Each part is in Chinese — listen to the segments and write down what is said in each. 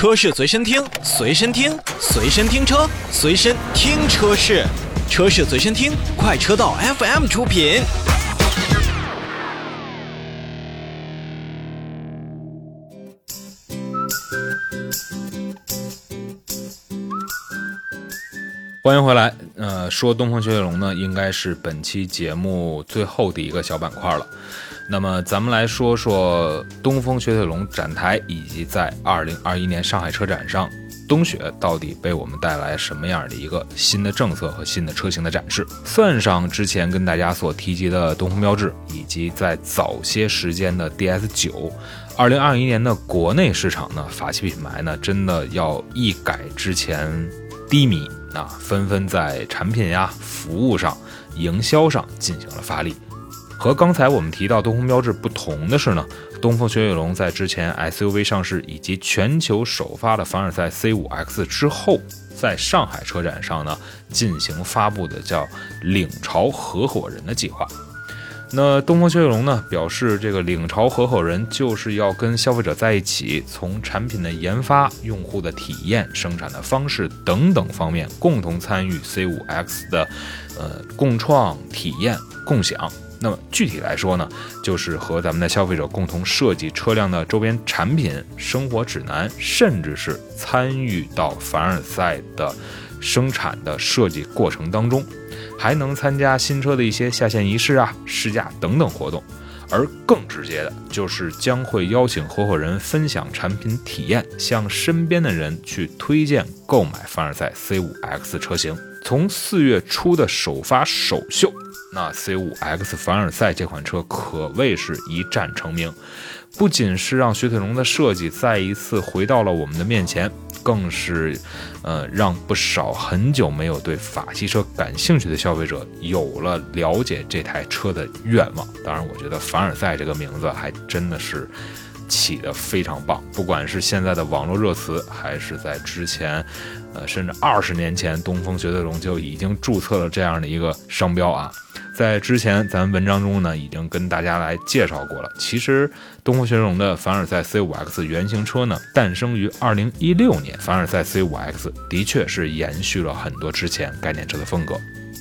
车市随身听，随身听，随身听车，随身听车市，车市随身听，快车道 FM 出品。欢迎回来。呃，说东风雪铁龙呢，应该是本期节目最后的一个小板块了。那么，咱们来说说东风雪铁龙展台，以及在二零二一年上海车展上，冬雪到底为我们带来什么样的一个新的政策和新的车型的展示？算上之前跟大家所提及的东风标致，以及在早些时间的 DS 九，二零二一年的国内市场呢，法系品牌呢，真的要一改之前低迷。啊纷纷在产品呀、服务上、营销上进行了发力。和刚才我们提到东风标致不同的是呢，东风雪铁龙在之前 SUV 上市以及全球首发的凡尔赛 C5X 之后，在上海车展上呢进行发布的叫“领潮合伙人”的计划。那东风雪铁龙呢表示，这个领潮合伙人就是要跟消费者在一起，从产品的研发、用户的体验、生产的方式等等方面，共同参与 C5X 的，呃，共创、体验、共享。那么具体来说呢，就是和咱们的消费者共同设计车辆的周边产品、生活指南，甚至是参与到凡尔赛的生产的设计过程当中。还能参加新车的一些下线仪式啊、试驾等等活动，而更直接的就是将会邀请合伙人分享产品体验，向身边的人去推荐购买凡尔赛 C5X 车型。从四月初的首发首秀，那 C5X 凡尔赛这款车可谓是一战成名，不仅是让雪铁龙的设计再一次回到了我们的面前。更是，呃，让不少很久没有对法系车感兴趣的消费者有了了解这台车的愿望。当然，我觉得凡尔赛这个名字还真的是起得非常棒。不管是现在的网络热词，还是在之前，呃，甚至二十年前，东风雪铁龙就已经注册了这样的一个商标啊。在之前，咱文章中呢已经跟大家来介绍过了。其实，东风雪铁龙的凡尔赛 C5X 原型车呢，诞生于2016年。凡尔赛 C5X 的确是延续了很多之前概念车的风格。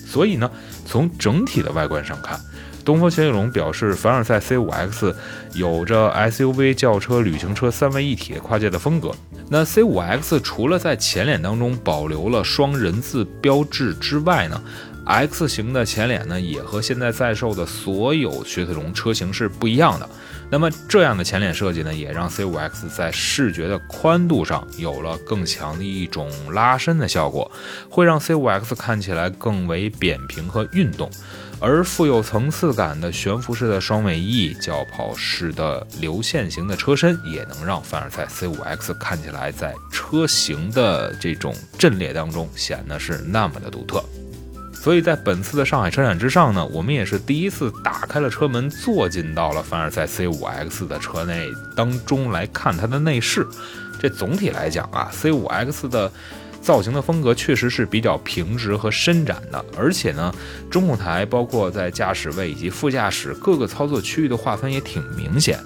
所以呢，从整体的外观上看，东风雪铁龙表示，凡尔赛 C5X 有着 SUV、轿车、旅行车三位一体跨界的风格。那 C5X 除了在前脸当中保留了双人字标志之外呢？X 型的前脸呢，也和现在在售的所有雪铁龙车型是不一样的。那么这样的前脸设计呢，也让 C5X 在视觉的宽度上有了更强的一种拉伸的效果，会让 C5X 看起来更为扁平和运动。而富有层次感的悬浮式的双尾翼、轿跑式的流线型的车身，也能让凡尔赛 C5X 看起来在车型的这种阵列当中显得是那么的独特。所以在本次的上海车展之上呢，我们也是第一次打开了车门，坐进到了凡尔赛 C5X 的车内当中来看它的内饰。这总体来讲啊，C5X 的造型的风格确实是比较平直和伸展的，而且呢，中控台包括在驾驶位以及副驾驶各个操作区域的划分也挺明显。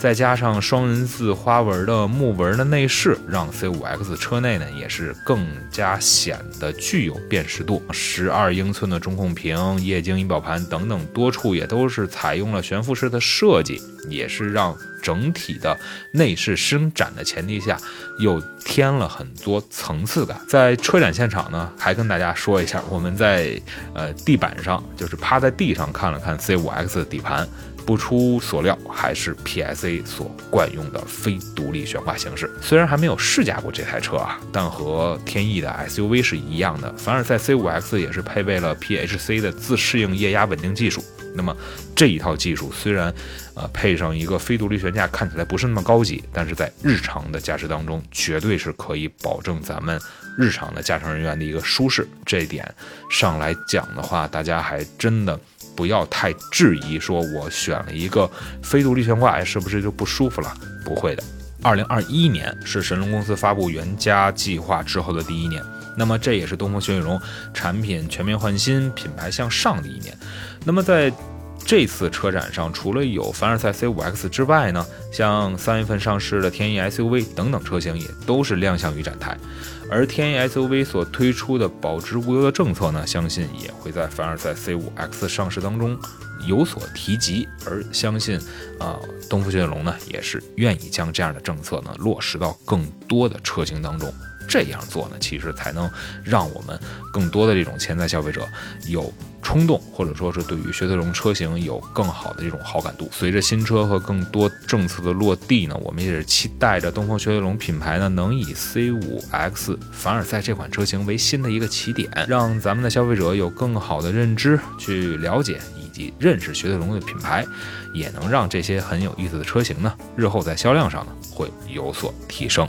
再加上双人字花纹的木纹的内饰，让 C5X 车内呢也是更加显得具有辨识度。十二英寸的中控屏、液晶仪表盘等等多处也都是采用了悬浮式的设计，也是让整体的内饰伸展的前提下，又添了很多层次感。在车展现场呢，还跟大家说一下，我们在呃地板上就是趴在地上看了看 C5X 的底盘。不出所料，还是 PSA 所惯用的非独立悬挂形式。虽然还没有试驾过这台车啊，但和天翼的 SUV 是一样的。凡尔赛 C5X 也是配备了 PHC 的自适应液压稳定技术。那么这一套技术虽然呃配上一个非独立悬架，看起来不是那么高级，但是在日常的驾驶当中，绝对是可以保证咱们日常的驾乘人员的一个舒适。这点上来讲的话，大家还真的。不要太质疑，说我选了一个非独立悬挂，哎，是不是就不舒服了？不会的。二零二一年是神龙公司发布原家计划之后的第一年，那么这也是东风雪铁龙产品全面换新、品牌向上的一年。那么在这次车展上，除了有凡尔赛 C5X 之外呢，像三月份上市的天翼 SUV 等等车型也都是亮相于展台。而天翼 SUV 所推出的保值无忧的政策呢，相信也会在凡尔赛 C5X 上市当中有所提及。而相信啊，东风雪铁龙呢，也是愿意将这样的政策呢落实到更多的车型当中。这样做呢，其实才能让我们更多的这种潜在消费者有冲动，或者说是对于雪铁龙车型有更好的这种好感度。随着新车和更多政策的落地呢，我们也是期待着东风雪铁龙品牌呢，能以 C5X 凡尔赛这款车型为新的一个起点，让咱们的消费者有更好的认知，去了解以及认识雪铁龙的品牌，也能让这些很有意思的车型呢，日后在销量上呢会有所提升。